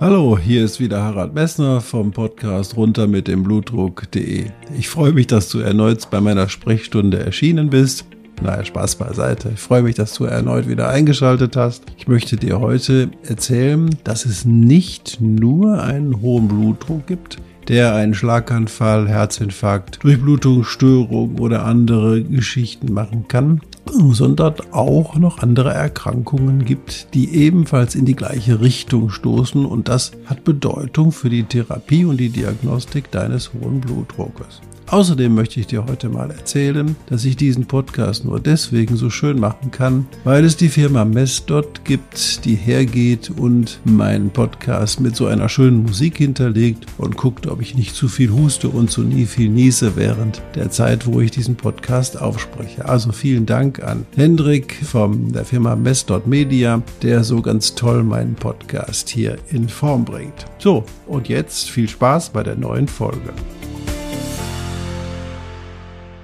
Hallo, hier ist wieder Harald Messner vom Podcast runter mit dem Blutdruck.de. Ich freue mich, dass du erneut bei meiner Sprechstunde erschienen bist. Naja, Spaß beiseite. Ich freue mich, dass du erneut wieder eingeschaltet hast. Ich möchte dir heute erzählen, dass es nicht nur einen hohen Blutdruck gibt, der einen Schlaganfall, Herzinfarkt, Durchblutungsstörung oder andere Geschichten machen kann, sondern auch noch andere Erkrankungen gibt, die ebenfalls in die gleiche Richtung stoßen und das hat Bedeutung für die Therapie und die Diagnostik deines hohen Blutdruckes. Außerdem möchte ich dir heute mal erzählen, dass ich diesen Podcast nur deswegen so schön machen kann, weil es die Firma Messdot gibt, die hergeht und meinen Podcast mit so einer schönen Musik hinterlegt und guckt, ob ich nicht zu viel huste und zu nie viel niese während der Zeit, wo ich diesen Podcast aufspreche. Also vielen Dank an Hendrik von der Firma Messdot Media, der so ganz toll meinen Podcast hier in Form bringt. So, und jetzt viel Spaß bei der neuen Folge.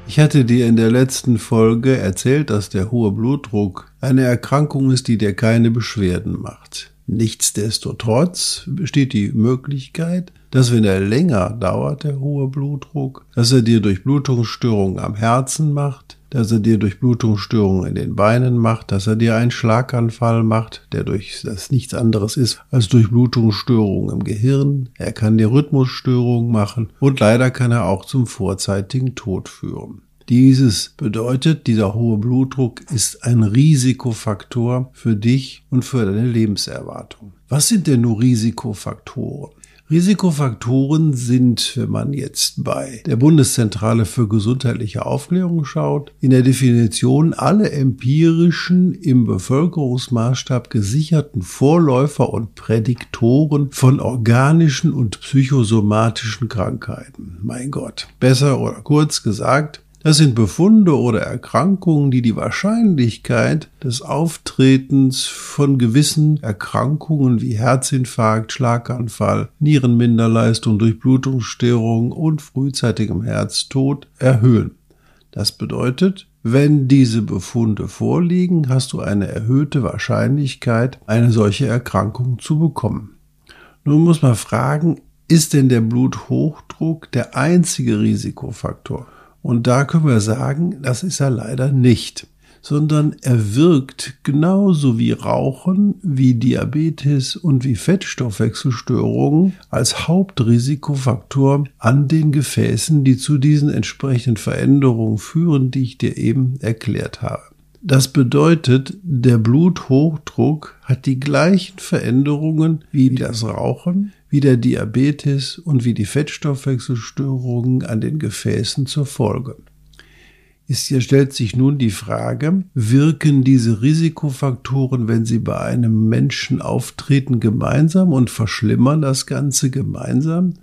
Ich hatte dir in der letzten Folge erzählt, dass der hohe Blutdruck eine Erkrankung ist, die dir keine Beschwerden macht. Nichtsdestotrotz besteht die Möglichkeit, dass wenn er länger dauert, der hohe Blutdruck, dass er dir durch Blutungsstörungen am Herzen macht, dass er dir durch Blutungsstörungen in den Beinen macht, dass er dir einen Schlaganfall macht, der durch das nichts anderes ist als durch Blutungsstörungen im Gehirn. Er kann dir Rhythmusstörungen machen und leider kann er auch zum vorzeitigen Tod führen. Dieses bedeutet, dieser hohe Blutdruck ist ein Risikofaktor für dich und für deine Lebenserwartung. Was sind denn nur Risikofaktoren? Risikofaktoren sind, wenn man jetzt bei der Bundeszentrale für gesundheitliche Aufklärung schaut, in der Definition alle empirischen im Bevölkerungsmaßstab gesicherten Vorläufer und Prädiktoren von organischen und psychosomatischen Krankheiten. Mein Gott. Besser oder kurz gesagt, das sind Befunde oder Erkrankungen, die die Wahrscheinlichkeit des Auftretens von gewissen Erkrankungen wie Herzinfarkt, Schlaganfall, Nierenminderleistung, Durchblutungsstörung und frühzeitigem Herztod erhöhen. Das bedeutet, wenn diese Befunde vorliegen, hast du eine erhöhte Wahrscheinlichkeit, eine solche Erkrankung zu bekommen. Nun muss man fragen, ist denn der Bluthochdruck der einzige Risikofaktor? Und da können wir sagen, das ist er leider nicht, sondern er wirkt genauso wie Rauchen, wie Diabetes und wie Fettstoffwechselstörungen als Hauptrisikofaktor an den Gefäßen, die zu diesen entsprechenden Veränderungen führen, die ich dir eben erklärt habe. Das bedeutet, der Bluthochdruck hat die gleichen Veränderungen wie das Rauchen, wie der Diabetes und wie die Fettstoffwechselstörungen an den Gefäßen zur Folge. Ist stellt sich nun die Frage, wirken diese Risikofaktoren, wenn sie bei einem Menschen auftreten, gemeinsam und verschlimmern das Ganze gemeinsam?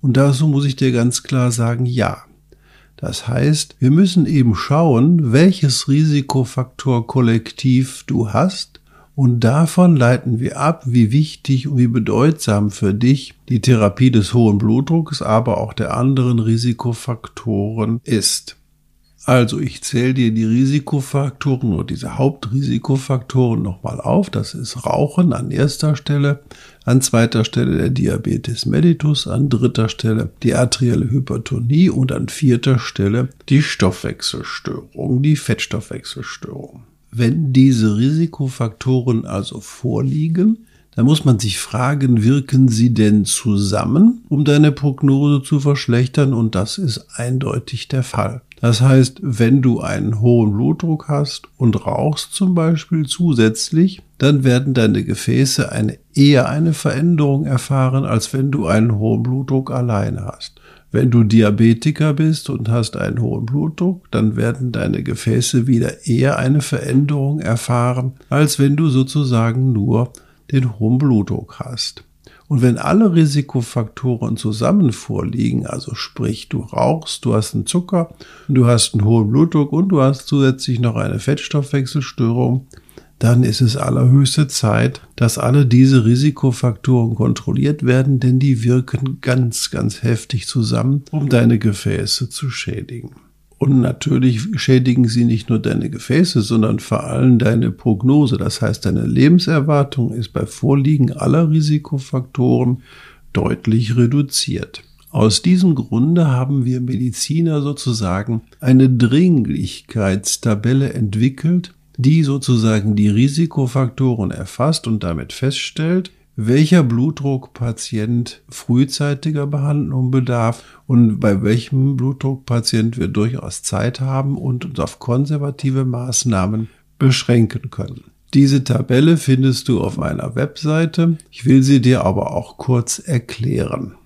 Und dazu muss ich dir ganz klar sagen, ja. Das heißt, wir müssen eben schauen, welches Risikofaktor kollektiv du hast und davon leiten wir ab, wie wichtig und wie bedeutsam für dich die Therapie des hohen Blutdrucks, aber auch der anderen Risikofaktoren ist. Also ich zähle dir die Risikofaktoren oder diese Hauptrisikofaktoren nochmal auf. Das ist Rauchen an erster Stelle, an zweiter Stelle der Diabetes mellitus, an dritter Stelle die arterielle Hypertonie und an vierter Stelle die Stoffwechselstörung, die Fettstoffwechselstörung. Wenn diese Risikofaktoren also vorliegen, da muss man sich fragen, wirken sie denn zusammen, um deine Prognose zu verschlechtern? Und das ist eindeutig der Fall. Das heißt, wenn du einen hohen Blutdruck hast und rauchst zum Beispiel zusätzlich, dann werden deine Gefäße eine, eher eine Veränderung erfahren, als wenn du einen hohen Blutdruck alleine hast. Wenn du Diabetiker bist und hast einen hohen Blutdruck, dann werden deine Gefäße wieder eher eine Veränderung erfahren, als wenn du sozusagen nur den hohen Blutdruck hast. Und wenn alle Risikofaktoren zusammen vorliegen, also sprich, du rauchst, du hast einen Zucker, du hast einen hohen Blutdruck und du hast zusätzlich noch eine Fettstoffwechselstörung, dann ist es allerhöchste Zeit, dass alle diese Risikofaktoren kontrolliert werden, denn die wirken ganz, ganz heftig zusammen, um deine Gefäße zu schädigen. Und natürlich schädigen sie nicht nur deine Gefäße, sondern vor allem deine Prognose. Das heißt, deine Lebenserwartung ist bei Vorliegen aller Risikofaktoren deutlich reduziert. Aus diesem Grunde haben wir Mediziner sozusagen eine Dringlichkeitstabelle entwickelt, die sozusagen die Risikofaktoren erfasst und damit feststellt, welcher Blutdruckpatient frühzeitiger Behandlung bedarf und bei welchem Blutdruckpatient wir durchaus Zeit haben und uns auf konservative Maßnahmen beschränken können. Diese Tabelle findest du auf meiner Webseite. Ich will sie dir aber auch kurz erklären.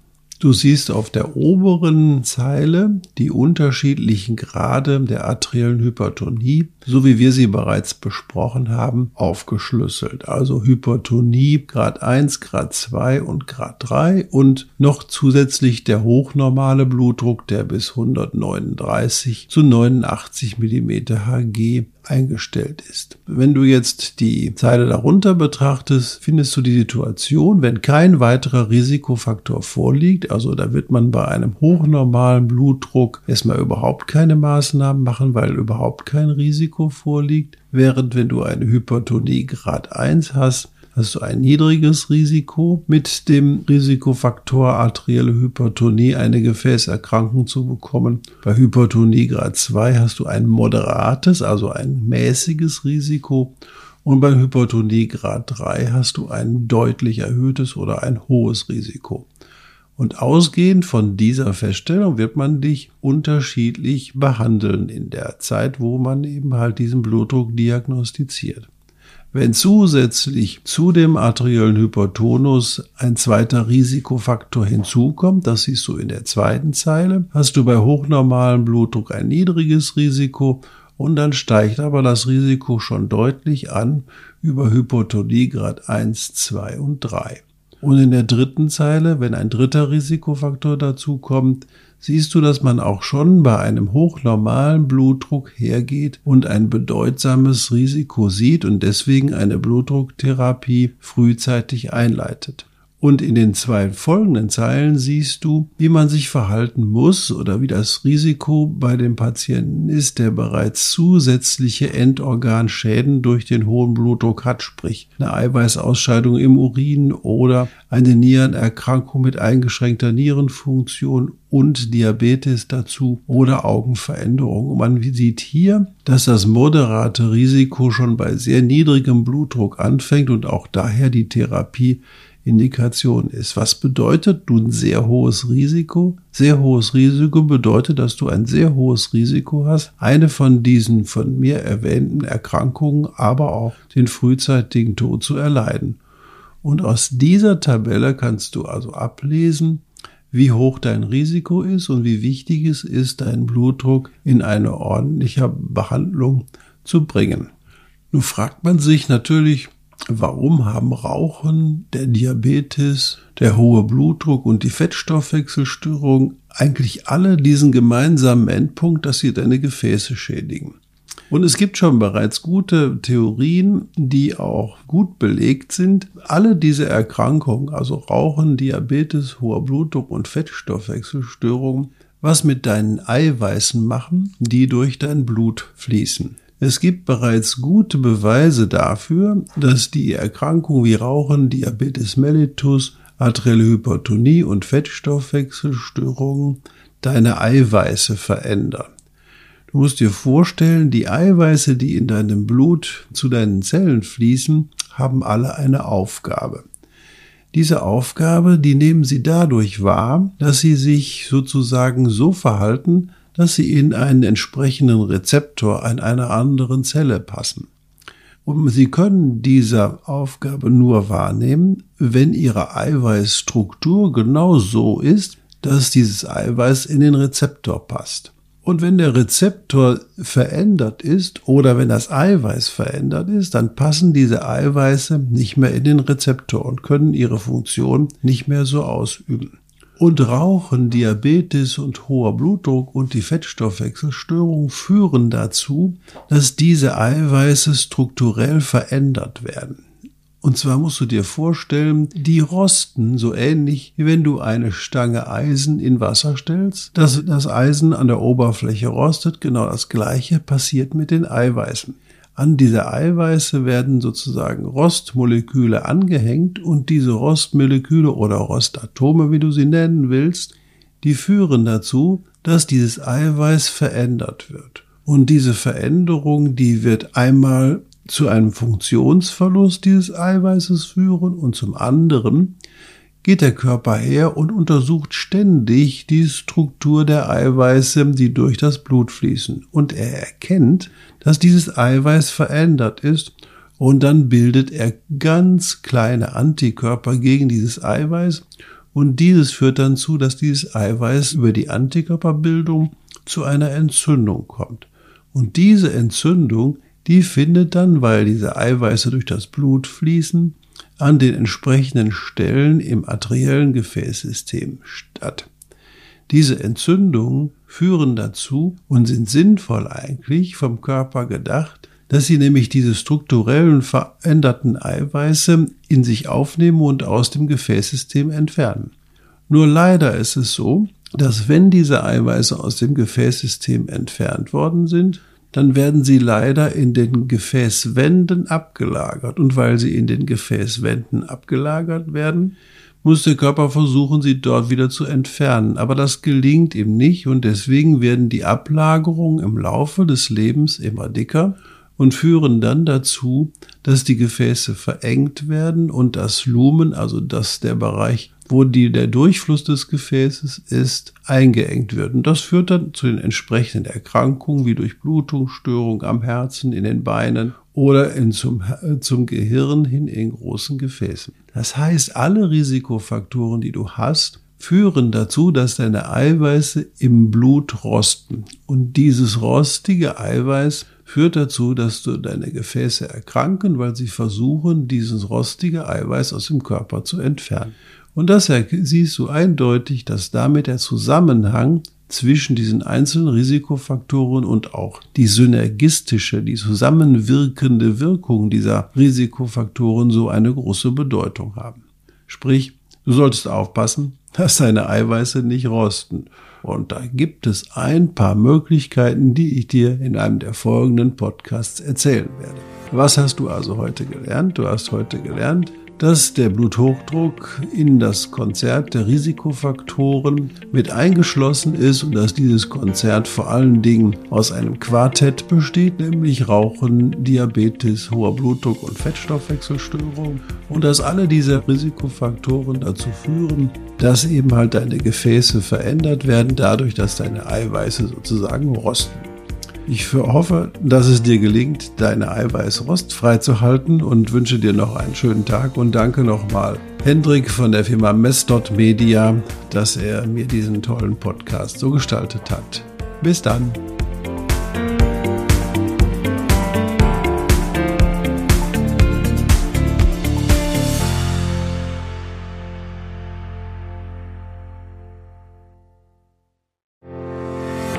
Du siehst auf der oberen Zeile die unterschiedlichen Grade der arteriellen Hypertonie, so wie wir sie bereits besprochen haben, aufgeschlüsselt. Also Hypertonie Grad 1, Grad 2 und Grad 3 und noch zusätzlich der hochnormale Blutdruck, der bis 139 zu 89 mm Hg eingestellt ist. Wenn du jetzt die Zeile darunter betrachtest, findest du die Situation, wenn kein weiterer Risikofaktor vorliegt, also da wird man bei einem hochnormalen Blutdruck erstmal überhaupt keine Maßnahmen machen, weil überhaupt kein Risiko vorliegt, während wenn du eine Hypertonie Grad 1 hast, hast du ein niedriges Risiko mit dem Risikofaktor arterielle Hypertonie eine Gefäßerkrankung zu bekommen. Bei Hypertonie Grad 2 hast du ein moderates, also ein mäßiges Risiko. Und bei Hypertonie Grad 3 hast du ein deutlich erhöhtes oder ein hohes Risiko. Und ausgehend von dieser Feststellung wird man dich unterschiedlich behandeln in der Zeit, wo man eben halt diesen Blutdruck diagnostiziert. Wenn zusätzlich zu dem arteriellen Hypertonus ein zweiter Risikofaktor hinzukommt, das siehst du in der zweiten Zeile, hast du bei hochnormalem Blutdruck ein niedriges Risiko und dann steigt aber das Risiko schon deutlich an über Hypotonie Grad 1, 2 und 3. Und in der dritten Zeile, wenn ein dritter Risikofaktor dazukommt, siehst du, dass man auch schon bei einem hochnormalen Blutdruck hergeht und ein bedeutsames Risiko sieht und deswegen eine Blutdrucktherapie frühzeitig einleitet. Und in den zwei folgenden Zeilen siehst du, wie man sich verhalten muss oder wie das Risiko bei dem Patienten ist, der bereits zusätzliche Endorganschäden durch den hohen Blutdruck hat, sprich eine Eiweißausscheidung im Urin oder eine Nierenerkrankung mit eingeschränkter Nierenfunktion und Diabetes dazu oder Augenveränderung. Und man sieht hier, dass das moderate Risiko schon bei sehr niedrigem Blutdruck anfängt und auch daher die Therapie Indikation ist. Was bedeutet nun sehr hohes Risiko? Sehr hohes Risiko bedeutet, dass du ein sehr hohes Risiko hast, eine von diesen von mir erwähnten Erkrankungen, aber auch den frühzeitigen Tod zu erleiden. Und aus dieser Tabelle kannst du also ablesen, wie hoch dein Risiko ist und wie wichtig es ist, deinen Blutdruck in eine ordentliche Behandlung zu bringen. Nun fragt man sich natürlich, Warum haben Rauchen, der Diabetes, der hohe Blutdruck und die Fettstoffwechselstörung eigentlich alle diesen gemeinsamen Endpunkt, dass sie deine Gefäße schädigen? Und es gibt schon bereits gute Theorien, die auch gut belegt sind. Alle diese Erkrankungen, also Rauchen, Diabetes, hoher Blutdruck und Fettstoffwechselstörungen, was mit deinen Eiweißen machen, die durch dein Blut fließen. Es gibt bereits gute Beweise dafür, dass die Erkrankungen wie Rauchen, Diabetes mellitus, arterielle Hypertonie und Fettstoffwechselstörungen deine Eiweiße verändern. Du musst dir vorstellen, die Eiweiße, die in deinem Blut zu deinen Zellen fließen, haben alle eine Aufgabe. Diese Aufgabe, die nehmen sie dadurch wahr, dass sie sich sozusagen so verhalten, dass sie in einen entsprechenden Rezeptor an einer anderen Zelle passen. Und sie können diese Aufgabe nur wahrnehmen, wenn ihre Eiweißstruktur genau so ist, dass dieses Eiweiß in den Rezeptor passt. Und wenn der Rezeptor verändert ist oder wenn das Eiweiß verändert ist, dann passen diese Eiweiße nicht mehr in den Rezeptor und können ihre Funktion nicht mehr so ausüben. Und Rauchen, Diabetes und hoher Blutdruck und die Fettstoffwechselstörung führen dazu, dass diese Eiweiße strukturell verändert werden. Und zwar musst du dir vorstellen, die rosten so ähnlich, wie wenn du eine Stange Eisen in Wasser stellst. Dass das Eisen an der Oberfläche rostet, genau das gleiche passiert mit den Eiweißen. An diese Eiweiße werden sozusagen Rostmoleküle angehängt und diese Rostmoleküle oder Rostatome, wie du sie nennen willst, die führen dazu, dass dieses Eiweiß verändert wird. Und diese Veränderung, die wird einmal zu einem Funktionsverlust dieses Eiweißes führen und zum anderen geht der Körper her und untersucht ständig die Struktur der Eiweiße, die durch das Blut fließen. Und er erkennt, dass dieses Eiweiß verändert ist und dann bildet er ganz kleine Antikörper gegen dieses Eiweiß und dieses führt dann zu, dass dieses Eiweiß über die Antikörperbildung zu einer Entzündung kommt. Und diese Entzündung die findet dann, weil diese Eiweiße durch das Blut fließen, an den entsprechenden Stellen im arteriellen Gefäßsystem statt. Diese Entzündungen führen dazu und sind sinnvoll eigentlich vom Körper gedacht, dass sie nämlich diese strukturellen veränderten Eiweiße in sich aufnehmen und aus dem Gefäßsystem entfernen. Nur leider ist es so, dass wenn diese Eiweiße aus dem Gefäßsystem entfernt worden sind, dann werden sie leider in den Gefäßwänden abgelagert. Und weil sie in den Gefäßwänden abgelagert werden, muss der Körper versuchen, sie dort wieder zu entfernen. Aber das gelingt ihm nicht und deswegen werden die Ablagerungen im Laufe des Lebens immer dicker und führen dann dazu, dass die Gefäße verengt werden und das Lumen, also dass der Bereich wo die, der Durchfluss des Gefäßes ist, eingeengt wird. Und das führt dann zu den entsprechenden Erkrankungen wie Durchblutungsstörung am Herzen, in den Beinen oder in zum, zum Gehirn hin in großen Gefäßen. Das heißt, alle Risikofaktoren, die du hast, führen dazu, dass deine Eiweiße im Blut rosten. Und dieses rostige Eiweiß führt dazu, dass du deine Gefäße erkranken, weil sie versuchen, dieses rostige Eiweiß aus dem Körper zu entfernen. Und das siehst du eindeutig, dass damit der Zusammenhang zwischen diesen einzelnen Risikofaktoren und auch die synergistische, die zusammenwirkende Wirkung dieser Risikofaktoren so eine große Bedeutung haben. Sprich, du solltest aufpassen, dass deine Eiweiße nicht rosten. Und da gibt es ein paar Möglichkeiten, die ich dir in einem der folgenden Podcasts erzählen werde. Was hast du also heute gelernt? Du hast heute gelernt, dass der Bluthochdruck in das Konzert der Risikofaktoren mit eingeschlossen ist und dass dieses Konzert vor allen Dingen aus einem Quartett besteht, nämlich Rauchen, Diabetes, hoher Blutdruck und Fettstoffwechselstörung und dass alle diese Risikofaktoren dazu führen, dass eben halt deine Gefäße verändert werden, dadurch, dass deine Eiweiße sozusagen rosten. Ich hoffe, dass es dir gelingt, deine Eiweißrost freizuhalten und wünsche dir noch einen schönen Tag und danke nochmal Hendrik von der Firma Messdot Media, dass er mir diesen tollen Podcast so gestaltet hat. Bis dann.